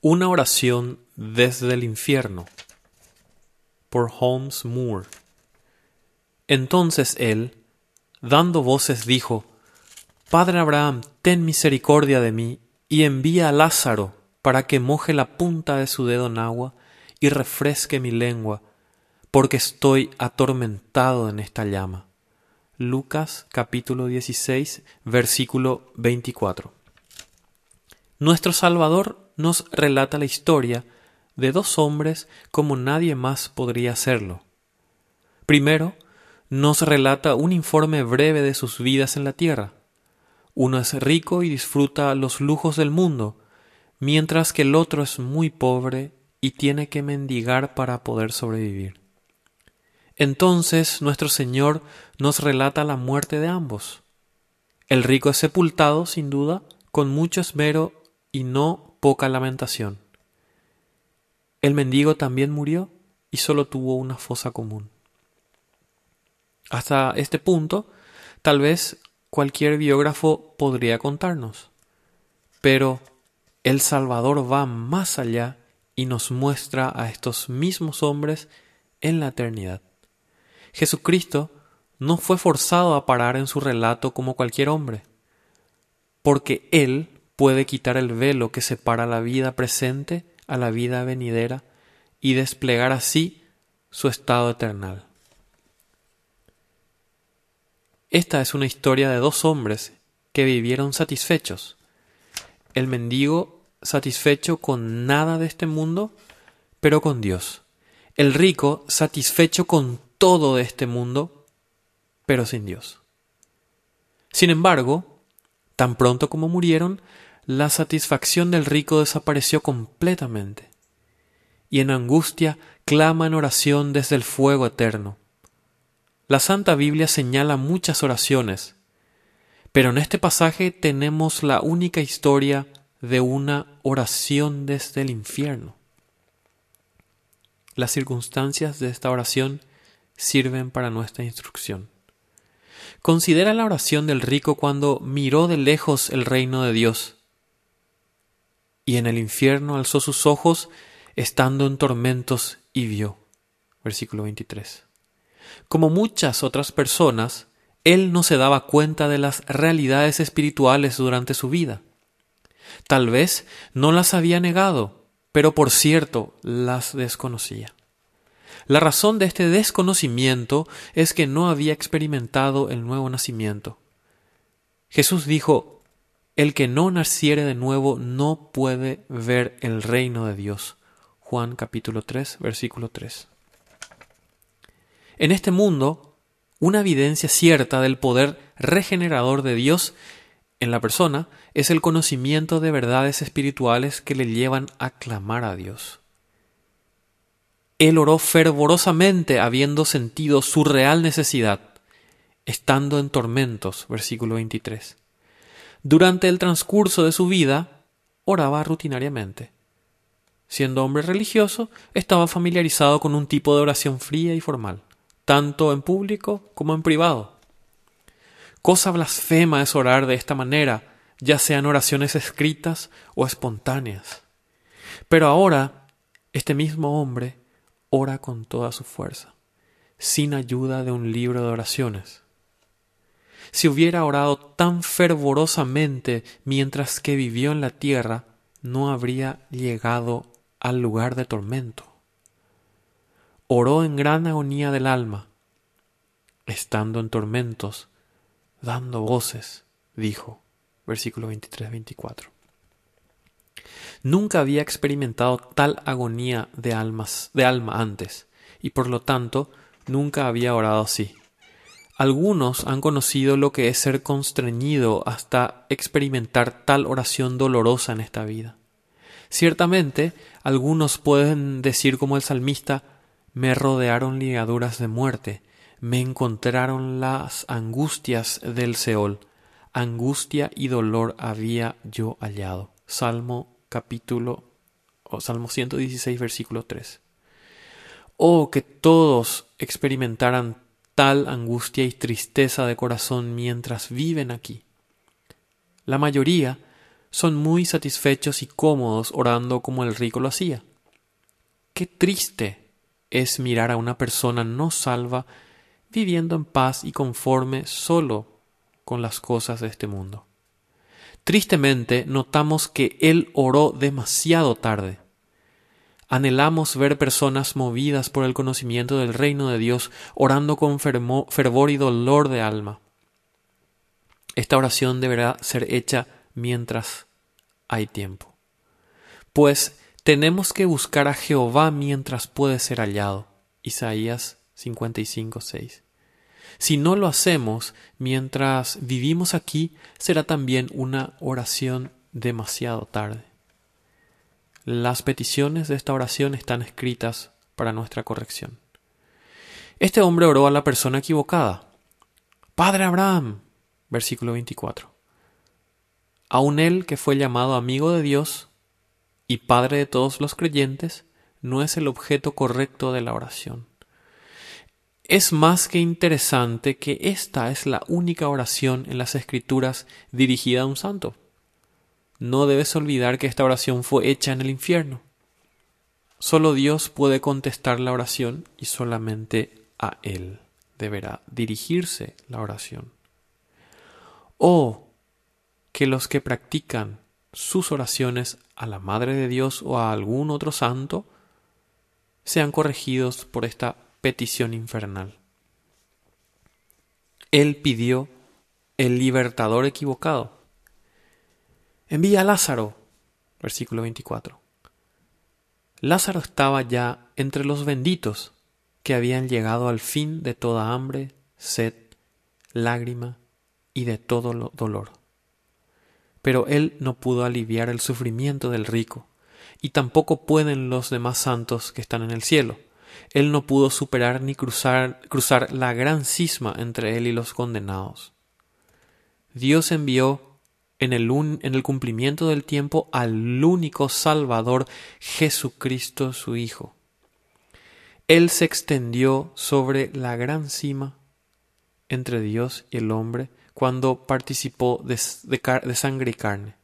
Una oración desde el infierno por Holmes Moore. Entonces él, dando voces, dijo, Padre Abraham, ten misericordia de mí y envía a Lázaro para que moje la punta de su dedo en agua y refresque mi lengua, porque estoy atormentado en esta llama. Lucas capítulo 16, versículo 24. Nuestro Salvador nos relata la historia de dos hombres como nadie más podría hacerlo. Primero, nos relata un informe breve de sus vidas en la tierra. Uno es rico y disfruta los lujos del mundo, mientras que el otro es muy pobre y tiene que mendigar para poder sobrevivir. Entonces nuestro Señor nos relata la muerte de ambos. El rico es sepultado, sin duda, con mucho esmero y no poca lamentación. El mendigo también murió y solo tuvo una fosa común. Hasta este punto, tal vez cualquier biógrafo podría contarnos. Pero el Salvador va más allá y nos muestra a estos mismos hombres en la eternidad. Jesucristo no fue forzado a parar en su relato como cualquier hombre, porque Él puede quitar el velo que separa la vida presente a la vida venidera y desplegar así su estado eternal. Esta es una historia de dos hombres que vivieron satisfechos. El mendigo satisfecho con nada de este mundo, pero con Dios. El rico satisfecho con todo de este mundo, pero sin Dios. Sin embargo, tan pronto como murieron, la satisfacción del rico desapareció completamente, y en angustia clama en oración desde el fuego eterno. La Santa Biblia señala muchas oraciones, pero en este pasaje tenemos la única historia de una oración desde el infierno. Las circunstancias de esta oración sirven para nuestra instrucción. Considera la oración del rico cuando miró de lejos el reino de Dios y en el infierno alzó sus ojos estando en tormentos y vio. Versículo 23. Como muchas otras personas, él no se daba cuenta de las realidades espirituales durante su vida. Tal vez no las había negado, pero por cierto las desconocía. La razón de este desconocimiento es que no había experimentado el nuevo nacimiento. Jesús dijo, El que no naciere de nuevo no puede ver el reino de Dios. Juan capítulo 3, versículo 3. En este mundo, una evidencia cierta del poder regenerador de Dios en la persona es el conocimiento de verdades espirituales que le llevan a clamar a Dios. Él oró fervorosamente habiendo sentido su real necesidad, estando en tormentos, versículo 23. Durante el transcurso de su vida, oraba rutinariamente. Siendo hombre religioso, estaba familiarizado con un tipo de oración fría y formal tanto en público como en privado. Cosa blasfema es orar de esta manera, ya sean oraciones escritas o espontáneas. Pero ahora, este mismo hombre ora con toda su fuerza, sin ayuda de un libro de oraciones. Si hubiera orado tan fervorosamente mientras que vivió en la tierra, no habría llegado al lugar de tormento oró en gran agonía del alma, estando en tormentos, dando voces, dijo, versículo 23-24. Nunca había experimentado tal agonía de almas, de alma antes, y por lo tanto nunca había orado así. Algunos han conocido lo que es ser constreñido hasta experimentar tal oración dolorosa en esta vida. Ciertamente, algunos pueden decir como el salmista, me rodearon ligaduras de muerte, me encontraron las angustias del Seol, angustia y dolor había yo hallado. Salmo capítulo o Salmo 116 versículo 3. Oh, que todos experimentaran tal angustia y tristeza de corazón mientras viven aquí. La mayoría son muy satisfechos y cómodos orando como el rico lo hacía. Qué triste es mirar a una persona no salva viviendo en paz y conforme solo con las cosas de este mundo. Tristemente notamos que él oró demasiado tarde. Anhelamos ver personas movidas por el conocimiento del reino de Dios, orando con fervor y dolor de alma. Esta oración deberá ser hecha mientras hay tiempo. Pues tenemos que buscar a Jehová mientras puede ser hallado. Isaías 55, 6. Si no lo hacemos mientras vivimos aquí, será también una oración demasiado tarde. Las peticiones de esta oración están escritas para nuestra corrección. Este hombre oró a la persona equivocada. Padre Abraham, versículo 24. Aun él que fue llamado amigo de Dios y padre de todos los creyentes, no es el objeto correcto de la oración. Es más que interesante que esta es la única oración en las Escrituras dirigida a un santo. No debes olvidar que esta oración fue hecha en el infierno. Solo Dios puede contestar la oración y solamente a Él deberá dirigirse la oración. O que los que practican sus oraciones a la Madre de Dios o a algún otro santo sean corregidos por esta petición infernal. Él pidió el libertador equivocado. Envía a Lázaro, versículo 24. Lázaro estaba ya entre los benditos que habían llegado al fin de toda hambre, sed, lágrima y de todo dolor. Pero él no pudo aliviar el sufrimiento del rico, y tampoco pueden los demás santos que están en el cielo él no pudo superar ni cruzar, cruzar la gran cisma entre él y los condenados. Dios envió en el, en el cumplimiento del tiempo al único Salvador, Jesucristo su Hijo. Él se extendió sobre la gran cima entre Dios y el hombre cuando participó de, de sangre y carne.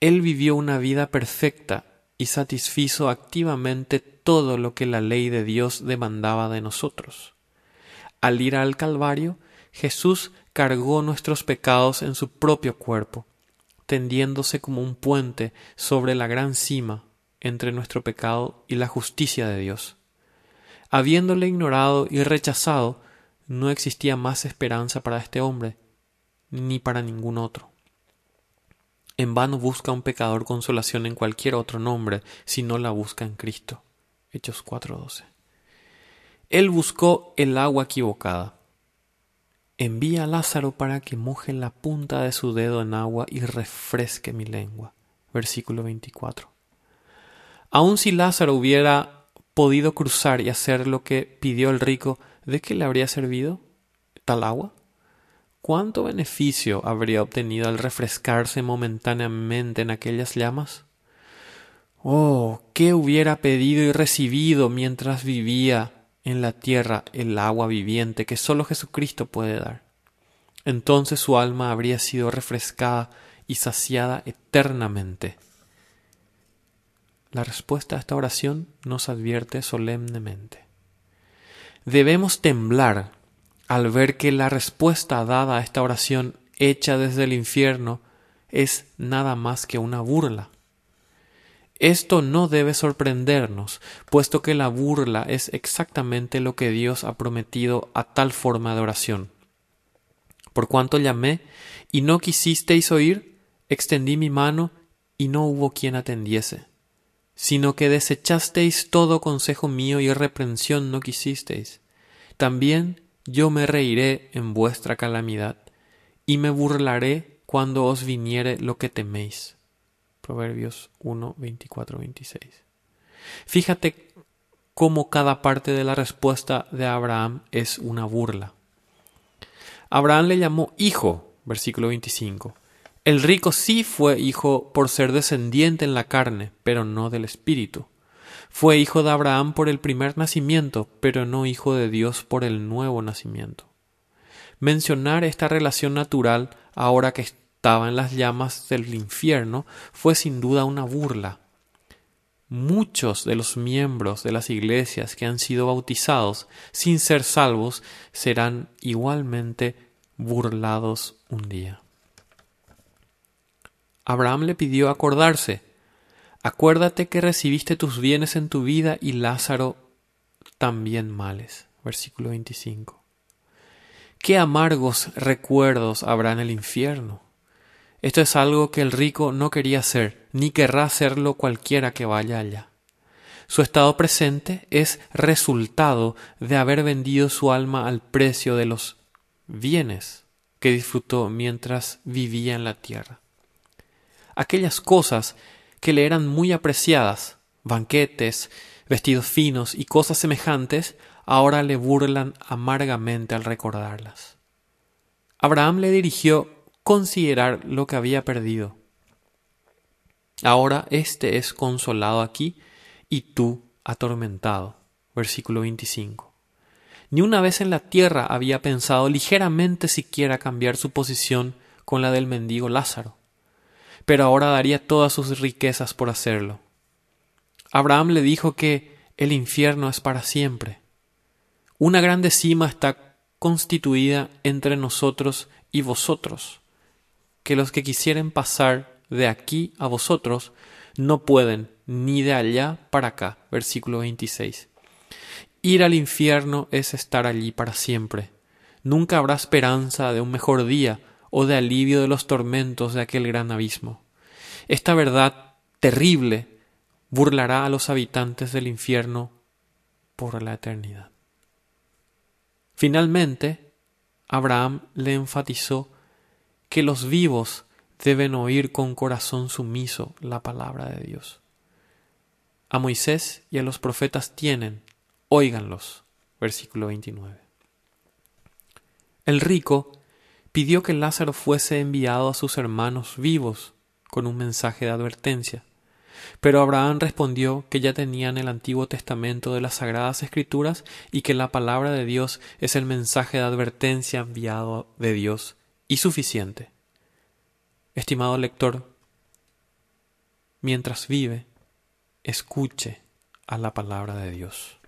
Él vivió una vida perfecta y satisfizo activamente todo lo que la ley de Dios demandaba de nosotros. Al ir al Calvario, Jesús cargó nuestros pecados en su propio cuerpo, tendiéndose como un puente sobre la gran cima entre nuestro pecado y la justicia de Dios. Habiéndole ignorado y rechazado, no existía más esperanza para este hombre, ni para ningún otro. En vano busca un pecador consolación en cualquier otro nombre si no la busca en Cristo. Hechos 4:12. Él buscó el agua equivocada. Envía a Lázaro para que moje la punta de su dedo en agua y refresque mi lengua. Versículo 24. Aun si Lázaro hubiera podido cruzar y hacer lo que pidió el rico, ¿de qué le habría servido tal agua? ¿Cuánto beneficio habría obtenido al refrescarse momentáneamente en aquellas llamas? Oh, qué hubiera pedido y recibido mientras vivía en la tierra el agua viviente que sólo Jesucristo puede dar. Entonces su alma habría sido refrescada y saciada eternamente. La respuesta a esta oración nos advierte solemnemente. Debemos temblar al ver que la respuesta dada a esta oración hecha desde el infierno es nada más que una burla. Esto no debe sorprendernos, puesto que la burla es exactamente lo que Dios ha prometido a tal forma de oración. Por cuanto llamé y no quisisteis oír, extendí mi mano y no hubo quien atendiese, sino que desechasteis todo consejo mío y reprensión no quisisteis. También yo me reiré en vuestra calamidad, y me burlaré cuando os viniere lo que teméis. Proverbios 1, 24, 26. Fíjate cómo cada parte de la respuesta de Abraham es una burla. Abraham le llamó hijo, versículo 25. El rico sí fue hijo por ser descendiente en la carne, pero no del espíritu. Fue hijo de Abraham por el primer nacimiento, pero no hijo de Dios por el nuevo nacimiento. Mencionar esta relación natural ahora que estaba en las llamas del infierno fue sin duda una burla. Muchos de los miembros de las iglesias que han sido bautizados sin ser salvos serán igualmente burlados un día. Abraham le pidió acordarse. Acuérdate que recibiste tus bienes en tu vida y Lázaro también males. Versículo 25. Qué amargos recuerdos habrá en el infierno. Esto es algo que el rico no quería hacer, ni querrá hacerlo cualquiera que vaya allá. Su estado presente es resultado de haber vendido su alma al precio de los bienes que disfrutó mientras vivía en la tierra. Aquellas cosas que le eran muy apreciadas, banquetes, vestidos finos y cosas semejantes, ahora le burlan amargamente al recordarlas. Abraham le dirigió considerar lo que había perdido. Ahora éste es consolado aquí y tú atormentado. Versículo 25. Ni una vez en la tierra había pensado ligeramente siquiera cambiar su posición con la del mendigo Lázaro, pero ahora daría todas sus riquezas por hacerlo. Abraham le dijo que el infierno es para siempre. Una grande cima está constituida entre nosotros y vosotros, que los que quisieren pasar de aquí a vosotros no pueden, ni de allá para acá. Versículo 26. Ir al infierno es estar allí para siempre. Nunca habrá esperanza de un mejor día o de alivio de los tormentos de aquel gran abismo. Esta verdad terrible burlará a los habitantes del infierno por la eternidad. Finalmente, Abraham le enfatizó que los vivos deben oír con corazón sumiso la palabra de Dios. A Moisés y a los profetas tienen, óiganlos. Versículo 29. El rico pidió que Lázaro fuese enviado a sus hermanos vivos con un mensaje de advertencia. Pero Abraham respondió que ya tenían el Antiguo Testamento de las Sagradas Escrituras y que la palabra de Dios es el mensaje de advertencia enviado de Dios y suficiente. Estimado lector, mientras vive, escuche a la palabra de Dios.